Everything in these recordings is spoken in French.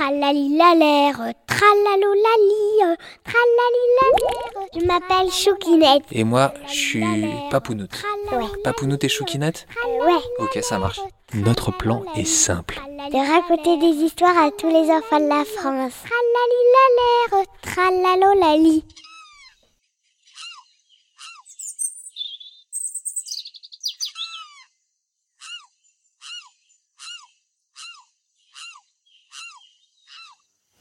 Tralalilalère, tralalolali, tralalilalère. Je m'appelle Choukinette. Et moi, je suis Papounoute. Ouais. Papounoute et Choukinette Ouais. Ok, ça marche. Notre plan est simple. De raconter des histoires à tous les enfants de la France. Tralalilalère, tralalolali.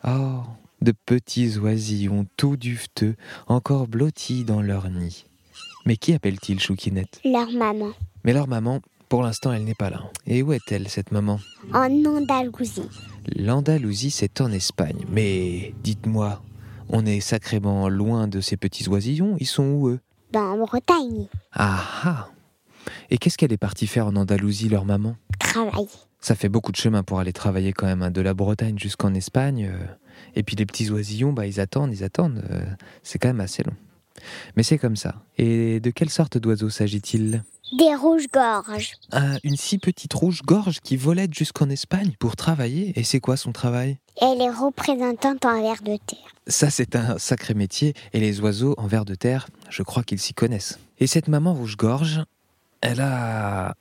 Oh, de petits oisillons tout duveteux, encore blottis dans leur nid. Mais qui appelle-t-il Choukinette? Leur maman. Mais leur maman, pour l'instant, elle n'est pas là. Et où est-elle, cette maman? En Andalousie. L'Andalousie, c'est en Espagne. Mais dites-moi, on est sacrément loin de ces petits oisillons. Ils sont où, eux? Dans en Bretagne. Ah ah Et qu'est-ce qu'elle est partie faire en Andalousie, leur maman? Ça fait beaucoup de chemin pour aller travailler quand même, hein, de la Bretagne jusqu'en Espagne. euh, et puis les petits oisillons, bah, ils attendent, ils attendent. euh, c'est quand même assez long. Mais c'est comme ça. Et de quelle sorte d'oiseau s'agit-il? Des rouges-gorges. Ah, Une si petite rouge-gorge qui volette jusqu'en Espagne pour travailler. Et c'est quoi son travail? Elle est représentante en ver de terre. Ça, c'est un sacré métier. Et les oiseaux en ver de terre, je crois qu'ils s'y connaissent. Et cette maman rouge-gorge, elle a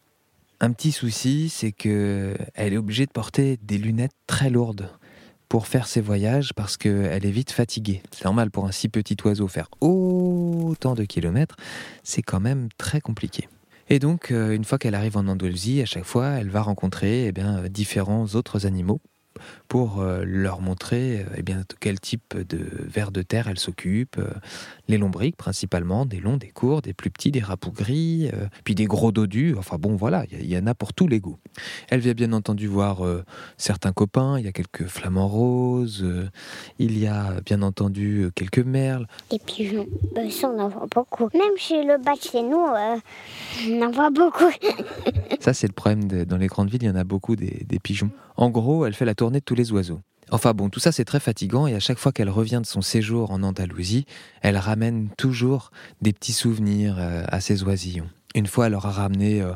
un petit souci, c'est que elle est obligée de porter des lunettes très lourdes pour faire ses voyages parce qu'elle est vite fatiguée. C'est normal pour un si petit oiseau faire autant de kilomètres, c'est quand même très compliqué. Et donc, euh, une fois qu'elle arrive en Andalousie, à chaque fois, elle va rencontrer eh bien, différents autres animaux pour euh, leur montrer eh bien, de quel type de vers de terre elle s'occupe. euh, les lombriques principalement, des longs, des courts, des plus petits, des rapougris, euh, puis des gros dodus. Enfin bon, voilà, il y, en a pour tous les goûts. Elle vient bien entendu voir euh, certains copains, il y a quelques flamants roses, euh, il y a bien entendu quelques merles. Des pigeons. Ben, ça, on en voit beaucoup. Même chez le bas de chez nous, euh, on en voit beaucoup. Ça, c'est le problème de- dans les grandes villes, il y en a beaucoup des, des pigeons. En gros, elle fait la de tous les oiseaux. Enfin bon, tout ça c'est très fatigant et à chaque fois qu'elle revient de son séjour en Andalousie, elle ramène toujours des petits souvenirs euh, à ses oisillons. Une fois, elle leur a ramené euh,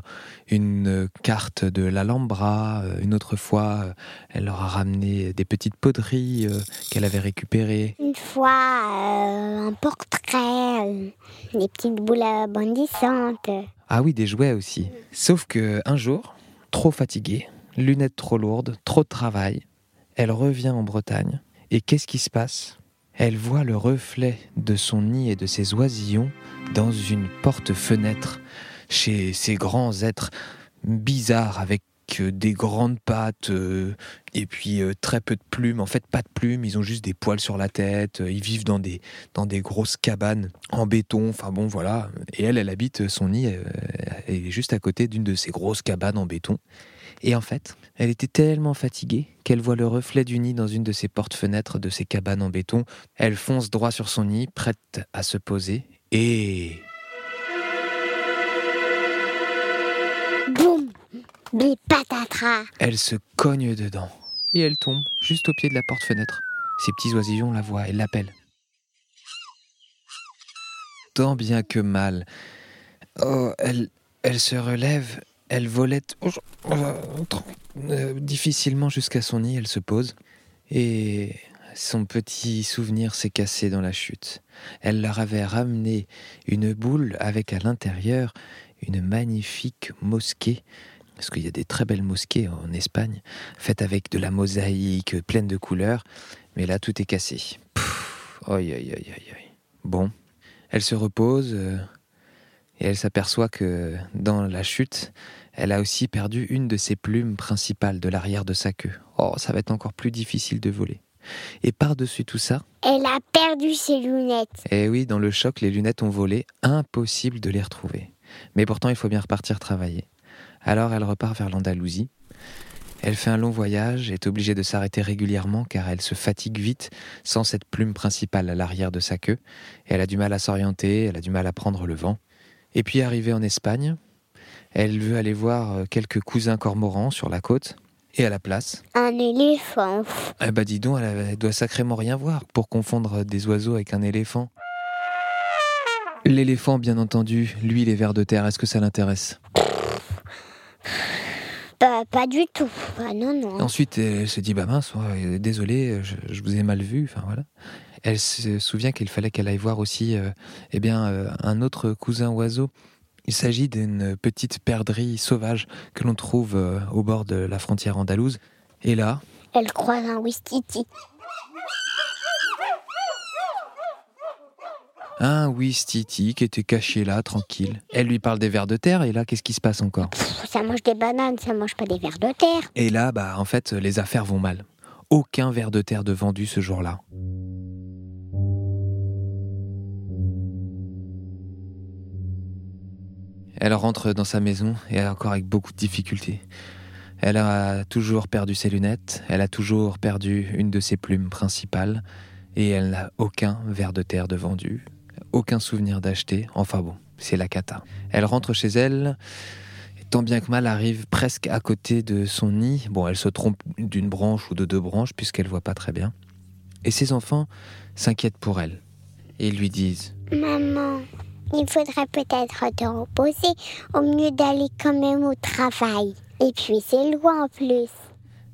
une euh, carte de l'Alhambra. une autre fois, elle leur a ramené des petites poteries qu'elle avait récupérées. Une fois, euh, un portrait, des petites boules bondissantes. Ah oui, des jouets aussi. Sauf que un jour, trop fatiguée, lunettes trop lourdes, trop de travail, elle revient en Bretagne. Et qu'est-ce qui se passe? Elle voit le reflet de son nid et de ses oisillons dans une porte-fenêtre chez ces grands êtres bizarres avec euh, des grandes pattes euh, et puis euh, très peu de plumes. En fait, pas de plumes, ils ont juste des poils sur la tête. Ils vivent dans des, dans des grosses cabanes en béton. Enfin bon, voilà. Et elle, elle habite son nid, elle est juste à côté d'une de ces grosses cabanes en béton. Et en fait, elle était tellement fatiguée qu'elle voit le reflet du nid dans une de ces portes-fenêtres de ces cabanes en béton. Elle fonce droit sur son nid, prête à se poser. Et Des patatras elle se cogne dedans. Et elle tombe juste au pied de la porte-fenêtre. Ses petits oisillons la voient et l'appellent. Tant bien que mal. Oh, elle, elle se relève, elle volette euh, difficilement jusqu'à son nid, elle se pose. Et son petit souvenir s'est cassé dans la chute. Elle leur avait ramené une boule avec à l'intérieur une magnifique mosquée. Parce qu'il y a des très belles mosquées en Espagne, faites avec de la mosaïque, pleine de couleurs. Mais là, tout est cassé. Aïe, aïe, aïe, aïe. Bon, elle se repose euh, et elle s'aperçoit que dans la chute, elle a aussi perdu une de ses plumes principales de l'arrière de sa queue. Oh, ça va être encore plus difficile de voler. Et par-dessus tout ça, Elle a perdu ses lunettes. eh oui, dans le choc, les lunettes ont volé, impossible de les retrouver. Mais pourtant, il faut bien repartir travailler. Alors elle repart vers l'Andalousie. Elle fait un long voyage, est obligée de s'arrêter régulièrement car elle se fatigue vite sans cette plume principale à l'arrière de sa queue. Et elle a du mal à s'orienter, elle a du mal à prendre le vent. Et puis arrivée en Espagne, elle veut aller voir euh, quelques cousins cormorans sur la côte. Et à la place, Un éléphant. eh bah dis donc, elle, elle doit sacrément rien voir pour confondre des oiseaux avec un éléphant. L'éléphant, bien entendu, lui, les vers de terre, est-ce que ça l'intéresse? Pas du tout. Non, non. Ensuite, elle se dit bah mince, ouais, désolé, je, je vous ai mal vu. Enfin voilà. Elle se souvient qu'il fallait qu'elle aille voir aussi, euh, eh bien, euh, un autre cousin oiseau. Il s'agit d'une petite perdrix sauvage que l'on trouve euh, au bord de la frontière andalouse. Et là, Elle croise un Wistiti. Un Wistiti qui était caché là, tranquille. Elle lui parle des vers de terre, et là, qu'est-ce qui se passe encore? Pff, Ça mange des bananes, ça mange pas des vers de terre. Et là, bah, en fait, les affaires vont mal. Aucun ver de terre de vendu ce jour-là. Elle rentre dans sa maison et encore avec beaucoup de difficultés. Elle a toujours perdu ses lunettes, elle a toujours perdu une de ses plumes principales et elle n'a aucun ver de terre de vendu, aucun souvenir d'acheter. Enfin bon, c'est la cata. Elle rentre chez elle et tant bien que mal arrive presque à côté de son nid. Bon, elle se trompe d'une branche ou de deux branches puisqu'elle voit pas très bien. Et ses enfants s'inquiètent pour elle et lui disent Maman, il faudrait peut-être te reposer au mieux d'aller quand même au travail. Et puis c'est loin en plus.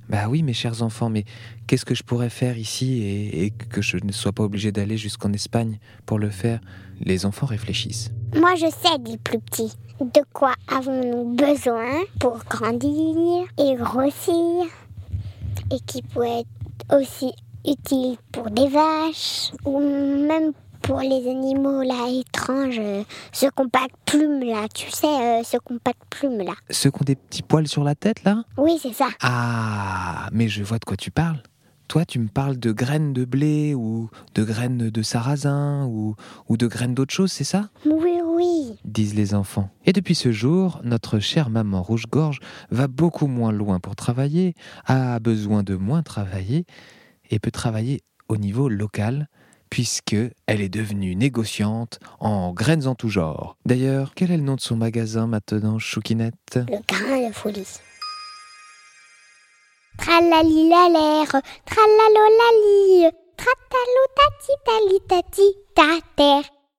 Bah oui, mes chers enfants, mais qu'est-ce que je pourrais faire ici et, que je ne sois pas obligé d'aller jusqu'en Espagne pour le faire? Les enfants réfléchissent. Moi je sais, dit le plus petit. De quoi avons-nous besoin pour grandir et grossir Et qui pourrait être aussi utile pour des vaches ou même pour les animaux là étranges, euh, ceux qui n'ont pas de plumes là, tu sais, euh, ceux qui n'ont pas de plumes là. Ceux qui ont des petits poils sur la tête, là? Oui, c'est ça. Ah, mais je vois de quoi tu parles. Toi, tu me parles de graines de blé ou de graines de sarrasin ou, ou de graines d'autre chose, c'est ça? Oui, oui. disent les enfants. Et depuis ce jour, notre chère maman rouge-gorge va beaucoup moins loin pour travailler, a besoin de moins travailler et peut travailler au niveau local puisque elle est devenue négociante en graines en tout genre. D'ailleurs, quel est le nom de son magasin maintenant, Choukinette? Le grain folie. Tralali la l'air, tralalo la lie, tratalo tati ta.